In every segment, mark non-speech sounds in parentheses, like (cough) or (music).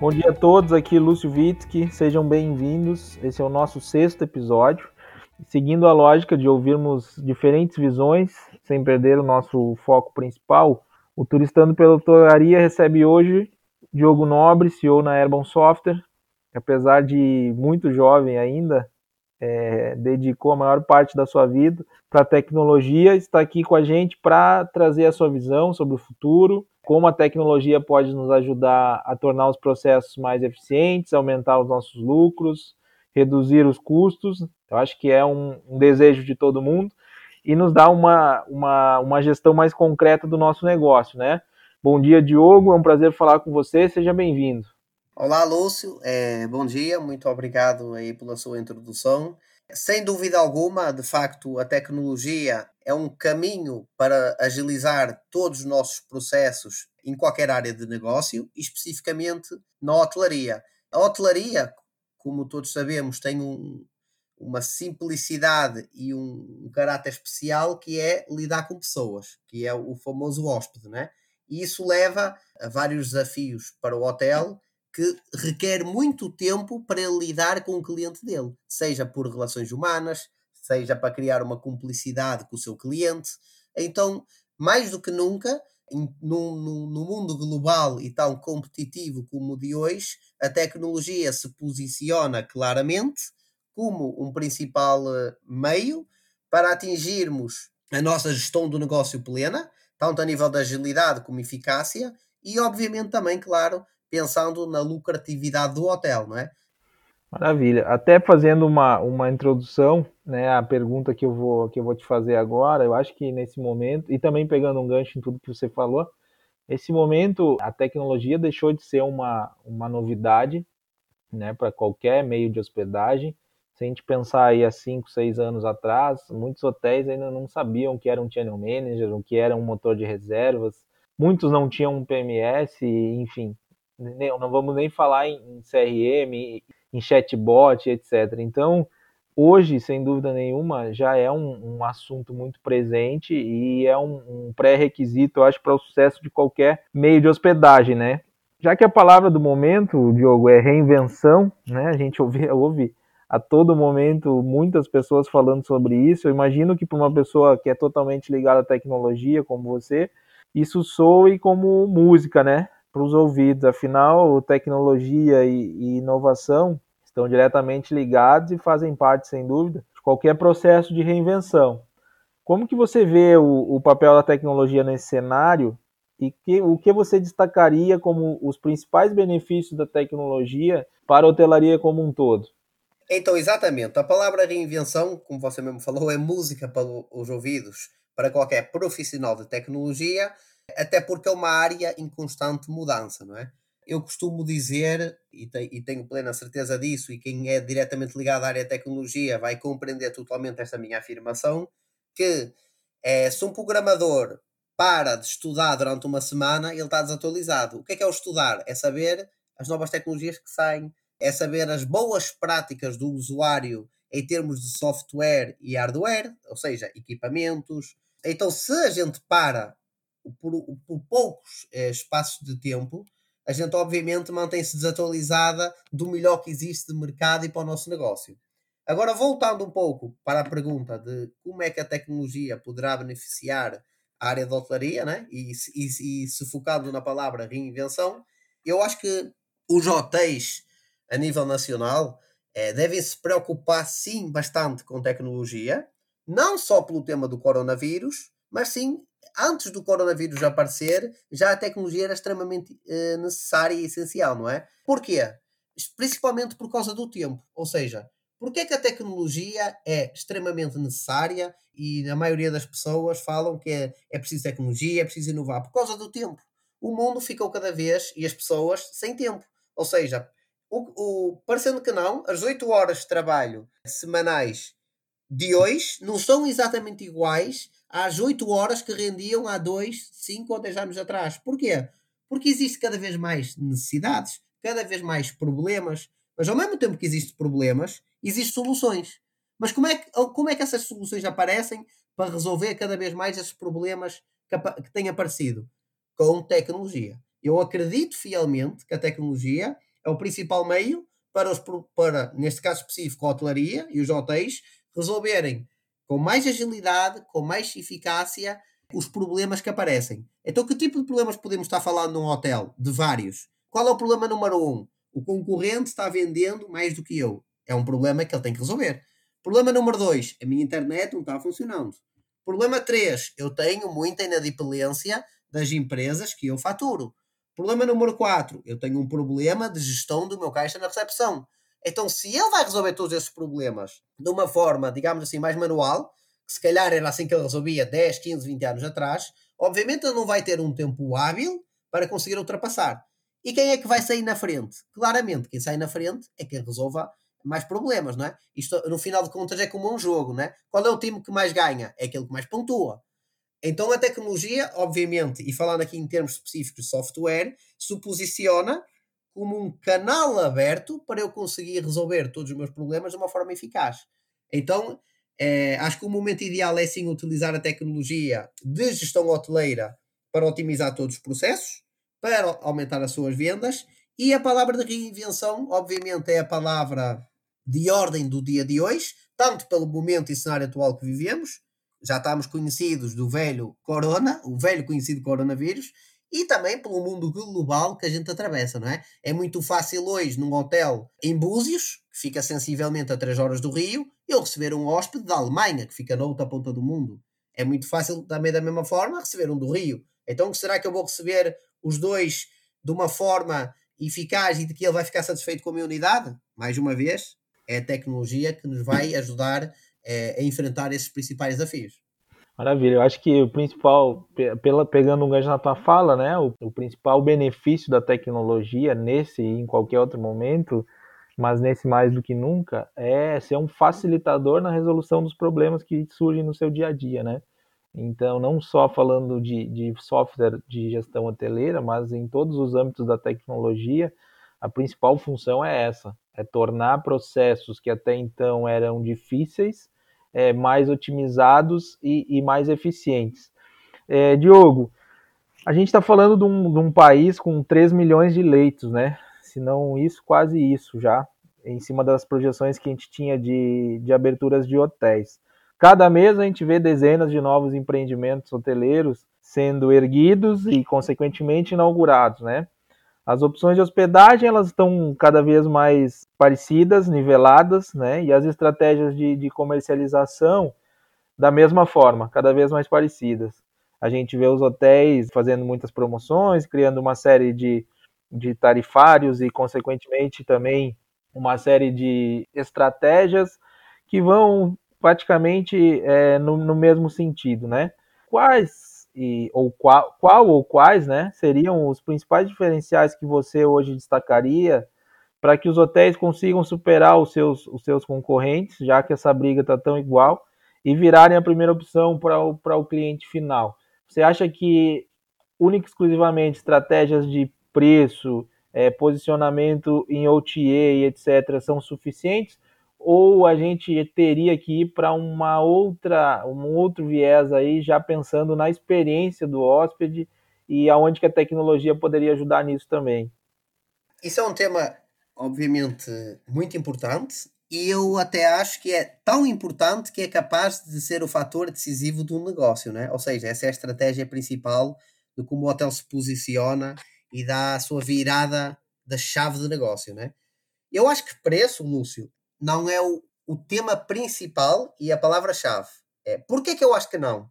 Bom dia a todos, aqui Lúcio Witzki, sejam bem-vindos. Esse é o nosso sexto episódio. Seguindo a lógica de ouvirmos diferentes visões, sem perder o nosso foco principal, o Turistando pela Autoraria recebe hoje Diogo Nobre, CEO na Airborne Software. Apesar de muito jovem ainda, é, dedicou a maior parte da sua vida para a tecnologia, está aqui com a gente para trazer a sua visão sobre o futuro, como a tecnologia pode nos ajudar a tornar os processos mais eficientes, aumentar os nossos lucros, reduzir os custos. Eu acho que é um, um desejo de todo mundo e nos dar uma, uma, uma gestão mais concreta do nosso negócio, né? Bom dia, Diogo. É um prazer falar com você. Seja bem-vindo. Olá, Lúcio. É, bom dia, muito obrigado aí pela sua introdução. Sem dúvida alguma, de facto, a tecnologia é um caminho para agilizar todos os nossos processos em qualquer área de negócio, especificamente na hotelaria. A hotelaria, como todos sabemos, tem um, uma simplicidade e um, um, caráter especial que é lidar com pessoas, que é o famoso hóspede, né? E isso leva a vários desafios para o hotel que requer muito tempo para lidar com o cliente dele, seja por relações humanas, seja para criar uma cumplicidade com o seu cliente. Então, mais do que nunca, no, mundo global e tão competitivo como o de hoje, a tecnologia se posiciona claramente como um principal eh, meio para atingirmos a nossa gestão do negócio plena, tanto a nível da agilidade como eficácia, e obviamente também, claro, pensando na lucratividade do hotel, não é? Maravilha. Até fazendo uma, uma introdução, né, a pergunta que eu, vou, que eu vou te fazer agora, eu acho que nesse momento, e também pegando um gancho em tudo que você falou, esse momento a tecnologia deixou de ser uma, uma novidade né, para qualquer meio de hospedagem. Se a gente pensar aí há 5, 6 anos atrás, muitos hotéis ainda não sabiam o que era um channel manager, o que era um motor de reservas, muitos não tinham um PMS, enfim, não vamos nem falar em CRM, em chatbot, etc. Então, hoje, sem dúvida nenhuma, já é um, um assunto muito presente e é um, um pré-requisito, eu acho, para o sucesso de qualquer meio de hospedagem, né? Já que a palavra do momento, Diogo, é reinvenção, né? A gente ouve, (laughs) ouve a todo momento muitas pessoas falando sobre isso. Eu imagino que para uma pessoa que é totalmente ligada à tecnologia, como você, isso soe como música, né? Para os ouvidos. Afinal, tecnologia e, e, inovação estão diretamente ligados e fazem parte, sem dúvida, de qualquer processo de reinvenção. Como que você vê o, o papel da tecnologia nesse cenário e que, o que você destacaria como os principais benefícios da tecnologia para a hotelaria como um todo? Então, exatamente. A palavra reinvenção, como você mesmo falou, é música para os ouvidos para qualquer profissional de tecnologia até porque é uma área em constante mudança, não é? Eu costumo dizer, e, te, e tenho plena certeza disso, e quem é diretamente ligado à área de tecnologia vai compreender totalmente esta minha afirmação, que é, se um programador para de estudar durante uma semana, ele está desatualizado. O que é que é o estudar? É saber as novas tecnologias que saem, é saber as boas práticas do usuário em termos de software e hardware, ou seja, equipamentos. Então, se a gente para por, por poucos eh, espaços de tempo, a gente obviamente mantém-se desatualizada do melhor que existe de mercado e para o nosso negócio. Agora, voltando um pouco para a pergunta de como é que a tecnologia poderá beneficiar a área da hotelaria, né? e, e, e se focando na palavra reinvenção, eu acho que os hotéis a nível nacional eh, devem se preocupar sim bastante com tecnologia, não só pelo tema do coronavírus, mas sim antes do coronavírus aparecer, já a tecnologia era extremamente uh, necessária e essencial, não é? Porquê? Principalmente por causa do tempo. Ou seja, porquê que a tecnologia é extremamente necessária e a maioria das pessoas falam que é, é preciso tecnologia, é preciso inovar? Por causa do tempo. O mundo ficou cada vez e as pessoas sem tempo. Ou seja, o, o, parecendo que não, as 8 horas de trabalho semanais de hoje não são exatamente iguais às 8 horas que rendiam há 2, 5 ou 10 anos atrás. Porquê? Porque existe cada vez mais necessidades, cada vez mais problemas, mas ao mesmo tempo que existem problemas, existem soluções. Mas como é, que, como é que essas soluções aparecem para resolver cada vez mais esses problemas que, que têm aparecido? Com tecnologia. Eu acredito fielmente que a tecnologia é o principal meio para, os, para neste caso específico, a hotelaria e os hotéis resolverem com mais agilidade, com mais eficácia, os problemas que aparecem. Então, que tipo de problemas podemos estar falando num hotel? De vários. Qual é o problema número um? O concorrente está vendendo mais do que eu. É um problema que ele tem que resolver. Problema número dois: a minha internet não está funcionando. Problema 3, eu tenho muita inadimplência das empresas que eu faturo. Problema número 4, eu tenho um problema de gestão do meu caixa na recepção. Então, se ele vai resolver todos esses problemas de uma forma, digamos assim, mais manual, que se calhar era assim que ele resolvia 10, 15, 20 anos atrás, obviamente ele não vai ter um tempo hábil para conseguir ultrapassar. E quem é que vai sair na frente? Claramente, quem sai na frente é quem resolva mais problemas, não é? Isto, no final de contas, é como um jogo, não é? Qual é o time que mais ganha? É aquele que mais pontua. Então, a tecnologia, obviamente, e falando aqui em termos específicos de software, se posiciona como um canal aberto para eu conseguir resolver todos os meus problemas de uma forma eficaz. Então, é, acho que o momento ideal é sim utilizar a tecnologia de gestão hoteleira para otimizar todos os processos, para aumentar as suas vendas, e a palavra de reinvenção, obviamente, é a palavra de ordem do dia de hoje, tanto pelo momento e cenário atual que vivemos, já estamos conhecidos do velho corona, o velho conhecido coronavírus, e também pelo mundo global que a gente atravessa, não é? É muito fácil hoje, num hotel em Búzios, que fica sensivelmente a 3 horas do Rio, eu receber um hóspede da Alemanha, que fica na outra ponta do mundo. É muito fácil, também da mesma forma, receber um do Rio. Então, será que eu vou receber os dois de uma forma eficaz e de que ele vai ficar satisfeito com a minha unidade? Mais uma vez, é a tecnologia que nos vai ajudar é, a enfrentar esses principais desafios. Maravilha, eu acho que o principal, pela, pegando um gancho na tua fala, né, o, o principal benefício da tecnologia nesse e em qualquer outro momento, mas nesse mais do que nunca, é ser um facilitador na resolução dos problemas que surgem no seu dia a dia, né? Então, não só falando de, de software de gestão hoteleira, mas em todos os âmbitos da tecnologia, a principal função é essa: é tornar processos que até então eram difíceis é, mais otimizados e, e mais eficientes. É, Diogo, a gente está falando de um, de um, país com 3 milhões de leitos, né? Se não isso, quase isso já, em cima das projeções que a gente tinha de, de aberturas de hotéis. Cada mês a gente vê dezenas de novos empreendimentos hoteleiros sendo erguidos e, consequentemente, inaugurados, né? As opções de hospedagem elas estão cada vez mais parecidas, niveladas, né? E as estratégias de, de comercialização da mesma forma, cada vez mais parecidas. A gente vê os hotéis fazendo muitas promoções, criando uma série de, de tarifários e, consequentemente, também uma série de estratégias que vão praticamente é, no, no mesmo sentido, né? Quais e, ou qual, qual ou quais né, seriam os principais diferenciais que você hoje destacaria para que os hotéis consigam superar os seus, os seus concorrentes, já que essa briga está tão igual, e virarem a primeira opção para o, o cliente final? Você acha que única e exclusivamente estratégias de preço, é, posicionamento em OTA e etc. são suficientes? Ou a gente teria que ir para uma outra, um outro viés aí, já pensando na experiência do hóspede e aonde que a tecnologia poderia ajudar nisso também? Isso é um tema, obviamente, muito importante e eu até acho que é tão importante que é capaz de ser o fator decisivo do negócio, né? Ou seja, essa é a estratégia principal de como o hotel se posiciona e dá a sua virada da chave do negócio, né? Eu acho que preço, Lúcio, não é o, o tema principal e a palavra-chave. É, Porquê que eu acho que não?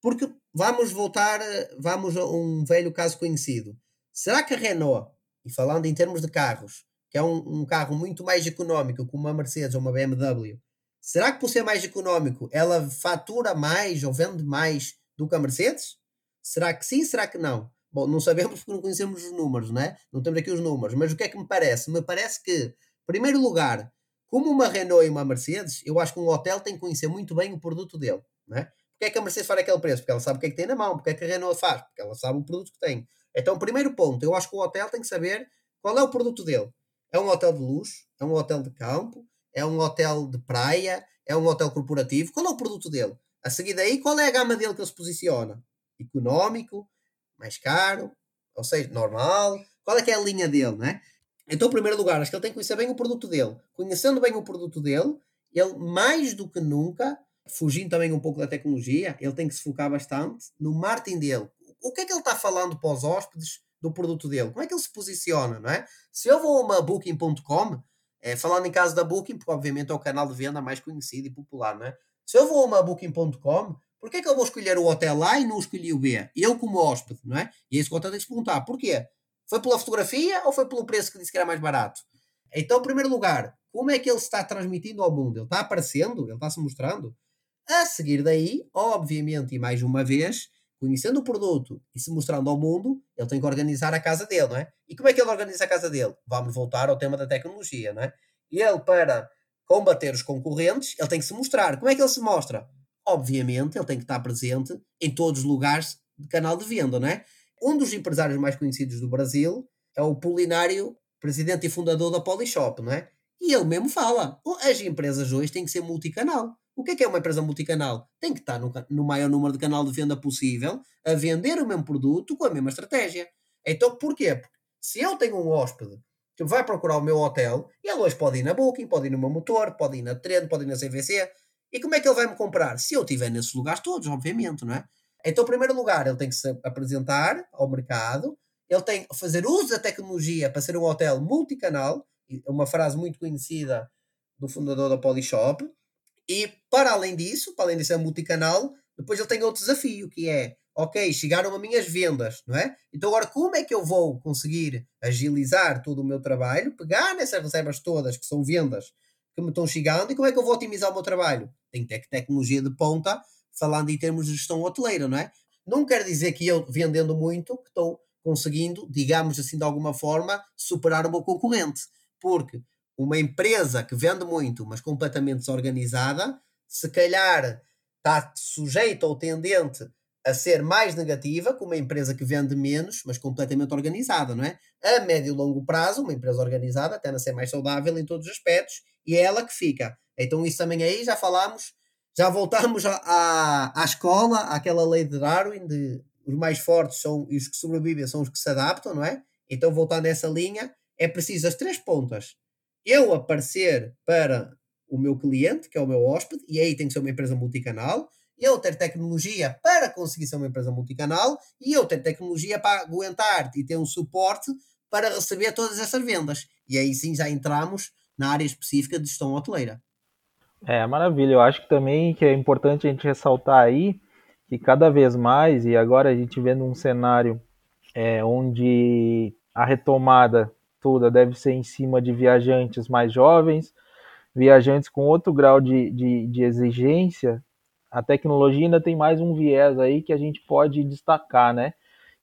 Porque vamos voltar, vamos a um velho caso conhecido. Será que a Renault, e falando em termos de carros, que é um, um carro muito mais económico que uma Mercedes ou uma BMW, será que por ser mais económico ela fatura mais ou vende mais do que a Mercedes? Será que sim, será que não? Bom, não sabemos porque não conhecemos os números, não é? Não temos aqui os números, mas o que é que me parece? Me parece que, em primeiro lugar, como uma Renault e uma Mercedes, eu acho que um hotel tem que conhecer muito bem o produto dele. Né? Porque é que a Mercedes faz aquele preço? Porque ela sabe o que é que tem na mão. Porque é que a Renault faz? Porque ela sabe o produto que tem. Então, primeiro ponto, eu acho que o hotel tem que saber qual é o produto dele. É um hotel de luxo? É um hotel de campo? É um hotel de praia? É um hotel corporativo? Qual é o produto dele? A seguir daí, qual é a gama dele que ele se posiciona? Económico? Mais caro? Ou seja, normal? Qual é que é a linha dele, né? Então, em primeiro lugar, acho que ele tem que conhecer bem o produto dele. Conhecendo bem o produto dele, ele mais do que nunca, fugindo também um pouco da tecnologia, ele tem que se focar bastante no marketing dele. O que é que ele está falando para os hóspedes do produto dele? Como é que ele se posiciona, não é? Se eu vou a uma booking.com, é, falando em caso da Booking, porque obviamente é o canal de venda mais conhecido e popular, não é? Se eu vou a uma booking.com, por que é que eu vou escolher o hotel A e não escolhi o B? Eu como hóspede, não é? E é isso que o tem que se perguntar. Porquê? Foi pela fotografia ou foi pelo preço que disse que era mais barato? Então, em primeiro lugar, como é que ele está transmitindo ao mundo? Ele está aparecendo? Ele está se mostrando? A seguir daí, obviamente, e mais uma vez, conhecendo o produto e se mostrando ao mundo, ele tem que organizar a casa dele, não é? E como é que ele organiza a casa dele? Vamos voltar ao tema da tecnologia, não é? Ele, para combater os concorrentes, ele tem que se mostrar. Como é que ele se mostra? Obviamente, ele tem que estar presente em todos os lugares de canal de venda, não é? Um dos empresários mais conhecidos do Brasil é o Polinário, presidente e fundador da Polishop, não é? E ele mesmo fala: as empresas hoje têm que ser multicanal. O que é que é uma empresa multicanal? Tem que estar no, no maior número de canal de venda possível a vender o mesmo produto com a mesma estratégia. Então, porquê? Porque se eu tenho um hóspede que vai procurar o meu hotel, ele hoje pode ir na Booking, pode ir no meu motor, pode ir na Trend, pode ir na CVC. E como é que ele vai me comprar? Se eu estiver nesses lugares todos, obviamente, não é? Então, em primeiro lugar, ele tem que se apresentar ao mercado, ele tem que fazer uso da tecnologia para ser um hotel multicanal, uma frase muito conhecida do fundador da Polishop, e para além disso, para além de ser multicanal, depois ele tem outro desafio, que é, ok, chegaram as minhas vendas, não é? Então agora como é que eu vou conseguir agilizar todo o meu trabalho, pegar nessas reservas todas que são vendas que me estão chegando, e como é que eu vou otimizar o meu trabalho? Tem que ter tecnologia de ponta falando em termos de gestão hoteleira, não é? Não quer dizer que eu, vendendo muito, que estou conseguindo, digamos assim, de alguma forma, superar o meu concorrente. Porque uma empresa que vende muito, mas completamente desorganizada, se calhar está sujeita ou tendente a ser mais negativa que uma empresa que vende menos, mas completamente organizada, não é? A médio e longo prazo, uma empresa organizada tende a ser mais saudável em todos os aspectos e é ela que fica. Então, isso também aí já falámos já voltamos à, à escola, àquela lei de Darwin, de os mais fortes são e os que sobrevivem são os que se adaptam, não é? Então, voltando a essa linha, é preciso as três pontas. Eu aparecer para o meu cliente, que é o meu hóspede, e aí tem que ser uma empresa multicanal, eu ter tecnologia para conseguir ser uma empresa multicanal, e eu ter tecnologia para aguentar e ter um suporte para receber todas essas vendas. E aí sim já entramos na área específica de gestão hoteleira. É, maravilha. Eu acho que também que é importante a gente ressaltar aí que cada vez mais, e agora a gente vendo um cenário é, onde a retomada toda deve ser em cima de viajantes mais jovens, viajantes com outro grau de, de, de exigência, a tecnologia ainda tem mais um viés aí que a gente pode destacar, né?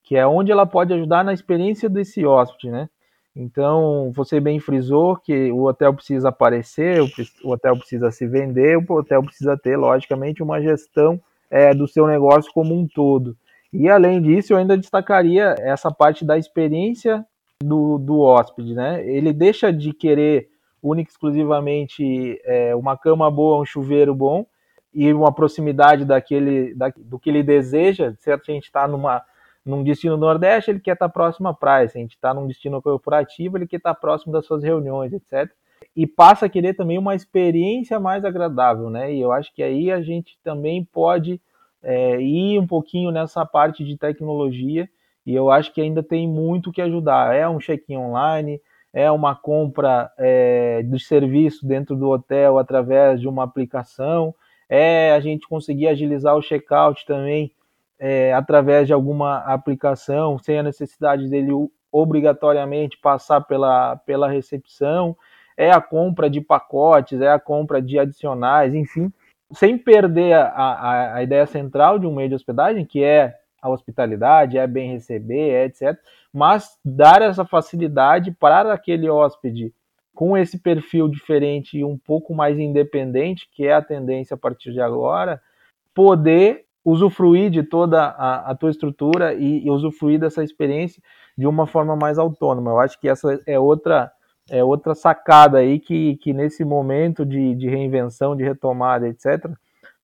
Que é onde ela pode ajudar na experiência desse hóspede, né? Então, você bem frisou que o hotel precisa aparecer, o hotel precisa se vender, o hotel precisa ter, logicamente, uma gestão é, do seu negócio como um todo. E além disso, eu ainda destacaria essa parte da experiência do, do hóspede, né? Ele deixa de querer única exclusivamente é, uma cama boa, um chuveiro bom e uma proximidade daquele, da, do que ele deseja. Certo? A gente está numa num destino nordeste, ele quer estar próximo à praia. Se a gente está num destino corporativo, ele quer estar próximo das suas reuniões, etc. E passa a querer também uma experiência mais agradável, né? E eu acho que aí a gente também pode é, ir um pouquinho nessa parte de tecnologia. E eu acho que ainda tem muito que ajudar. É um check-in online, é uma compra é, de serviço dentro do hotel através de uma aplicação, é a gente conseguir agilizar o check-out também é, através de alguma aplicação, sem a necessidade dele obrigatoriamente passar pela, pela recepção, é a compra de pacotes, é a compra de adicionais, enfim, sem perder a, a, a ideia central de um meio de hospedagem, que é a hospitalidade, é bem receber, é etc. Mas dar essa facilidade para aquele hóspede com esse perfil diferente e um pouco mais independente, que é a tendência a partir de agora, poder usufruir de toda a, a tua estrutura e, e, usufruir dessa experiência de uma forma mais autônoma. Eu acho que essa é outra é outra sacada aí que, que nesse momento de, de reinvenção, de retomada, etc.,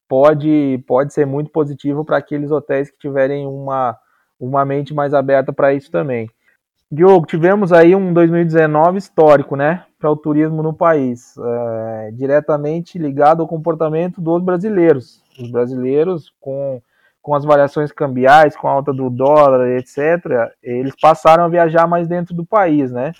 pode, pode ser muito positivo para aqueles hotéis que tiverem uma, uma mente mais aberta para isso também. Diogo, tivemos aí um 2019 histórico, né, para o turismo no país, é, diretamente ligado ao comportamento dos brasileiros. Os brasileiros, com, com as variações cambiais, com a alta do dólar, etc., eles passaram a viajar mais dentro do país, né,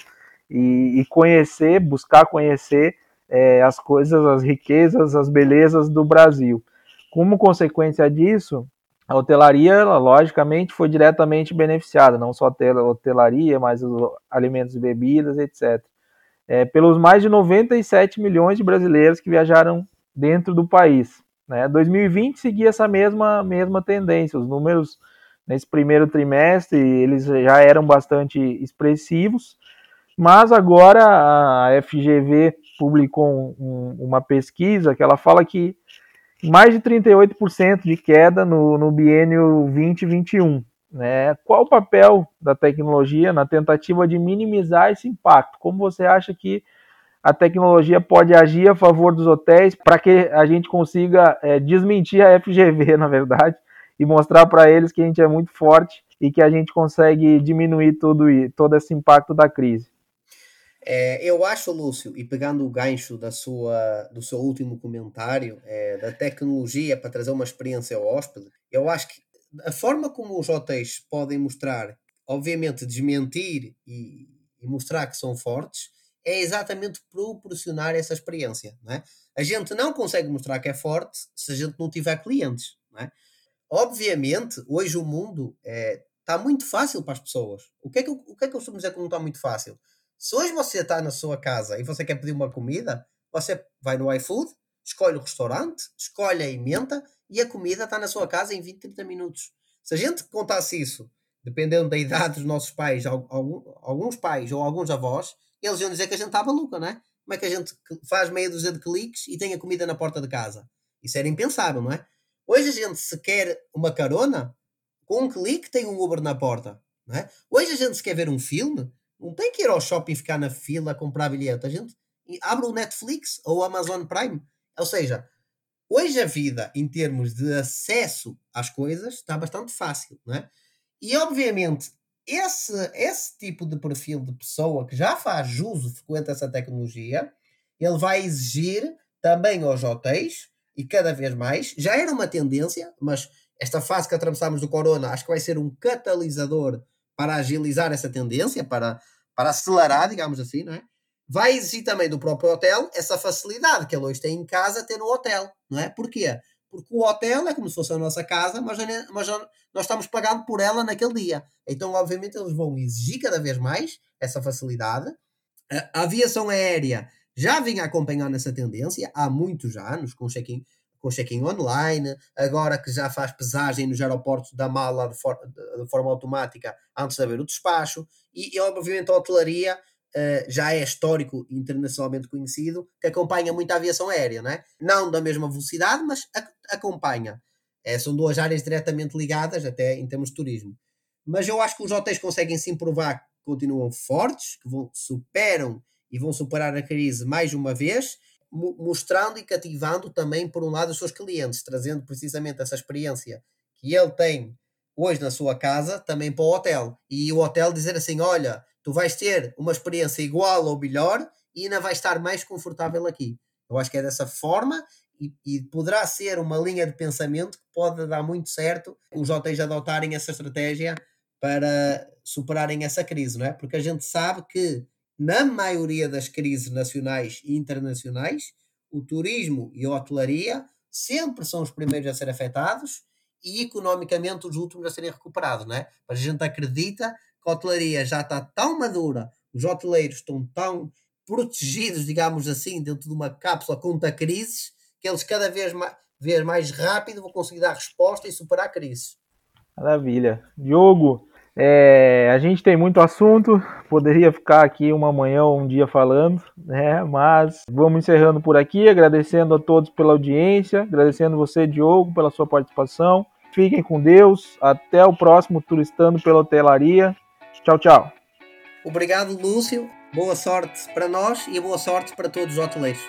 e, e conhecer, buscar conhecer é, as coisas, as riquezas, as belezas do Brasil. Como consequência disso, a hotelaria, logicamente, foi diretamente beneficiada, não só a hotelaria, mas os alimentos e bebidas, etc. É, pelos mais de 97 milhões de brasileiros que viajaram dentro do país. Né? 2020 seguia essa mesma, mesma tendência. Os números nesse primeiro trimestre eles já eram bastante expressivos, mas agora a FGV publicou um, uma pesquisa que ela fala que mais de 38% de queda no, no biênio 2021. Né? Qual o papel da tecnologia na tentativa de minimizar esse impacto? Como você acha que a tecnologia pode agir a favor dos hotéis para que a gente consiga é, desmentir a FGV, (laughs) na verdade, e mostrar para eles que a gente é muito forte e que a gente consegue diminuir tudo, todo esse impacto da crise? É, eu acho, Lúcio, e pegando o gancho da sua, do seu último comentário, é, da tecnologia para trazer uma experiência ao hóspede, eu acho que a forma como os hotéis podem mostrar, obviamente desmentir e, e mostrar que são fortes, é exatamente proporcionar essa experiência. Não é? A gente não consegue mostrar que é forte se a gente não tiver clientes. Não é? Obviamente, hoje o mundo está é, muito fácil para as pessoas. O que, é que, o que é que eu costumo dizer que não está muito fácil? Se hoje você está na sua casa e você quer pedir uma comida, você vai no iFood, escolhe o restaurante, escolhe a emenda e a comida está na sua casa em 20, 30 minutos. Se a gente contasse isso, dependendo da idade dos nossos pais, alguns pais ou alguns avós, eles iam dizer que a gente está maluca, não é? Como é que a gente faz meia dúzia de cliques e tem a comida na porta de casa? Isso era impensável, não é? Hoje a gente, se quer uma carona, com um clique tem um Uber na porta. Não é? Hoje a gente, se quer ver um filme, não tem que ir ao shopping ficar na fila comprar bilhete. A gente abre o Netflix ou o Amazon Prime. Ou seja, hoje a vida, em termos de acesso às coisas, está bastante fácil. Não é? E, obviamente, esse, esse tipo de perfil de pessoa que já faz uso, frequenta essa tecnologia, ele vai exigir também aos hotéis, e cada vez mais, já era uma tendência, mas esta fase que atravessamos do corona acho que vai ser um catalisador para agilizar essa tendência, para, para acelerar, digamos assim, não é? Vai exigir também do próprio hotel essa facilidade que ele hoje tem em casa ter no hotel, não é? Porquê? Porque o hotel é como se fosse a nossa casa, mas, mas nós estamos pagando por ela naquele dia. Então, obviamente, eles vão exigir cada vez mais essa facilidade. A aviação aérea já vinha acompanhando essa tendência há muitos anos, com check-in com check-in online, agora que já faz pesagem nos aeroportos da mala de, for de forma automática antes de haver o despacho, e, e obviamente a hotelaria já é histórico internacionalmente conhecido, que acompanha muito a aviação aérea, não é? Não da mesma velocidade, mas acompanha. É, são duas áreas diretamente ligadas, até em termos de turismo. Mas eu acho que os hotéis conseguem sim provar que continuam fortes, que vão, superam e vão superar a crise mais uma vez, mostrando e cativando também, por um lado, os seus clientes, trazendo precisamente essa experiência que ele tem hoje na sua casa também para o hotel. E o hotel dizer assim: olha, tu vais ter uma experiência igual ou melhor e ainda vais estar mais confortável aqui. Eu acho que é dessa forma e, e, poderá ser uma linha de pensamento que pode dar muito certo os hotéis adotarem essa estratégia para superarem essa crise, não é? Porque a gente sabe que na maioria das crises nacionais e internacionais, o turismo e a hotelaria sempre são os primeiros a ser afetados e economicamente os últimos a serem recuperados, não é? Mas a gente acredita a hotelaria já está tão madura, os hoteleiros estão tão protegidos, digamos assim, dentro de uma cápsula contra crises, que eles cada vez mais, vez mais rápido vão conseguir dar resposta e superar crises. Maravilha. Diogo, é, a gente tem muito assunto, poderia ficar aqui uma manhã ou um dia falando, né? Mas vamos encerrando por aqui, agradecendo a todos pela audiência, agradecendo você, Diogo, pela sua participação. Fiquem com Deus, até o próximo Turistando pela Hotelaria. Tchau, tchau. Obrigado, Lúcio. Boa sorte para nós e boa sorte para todos os hoteleiros.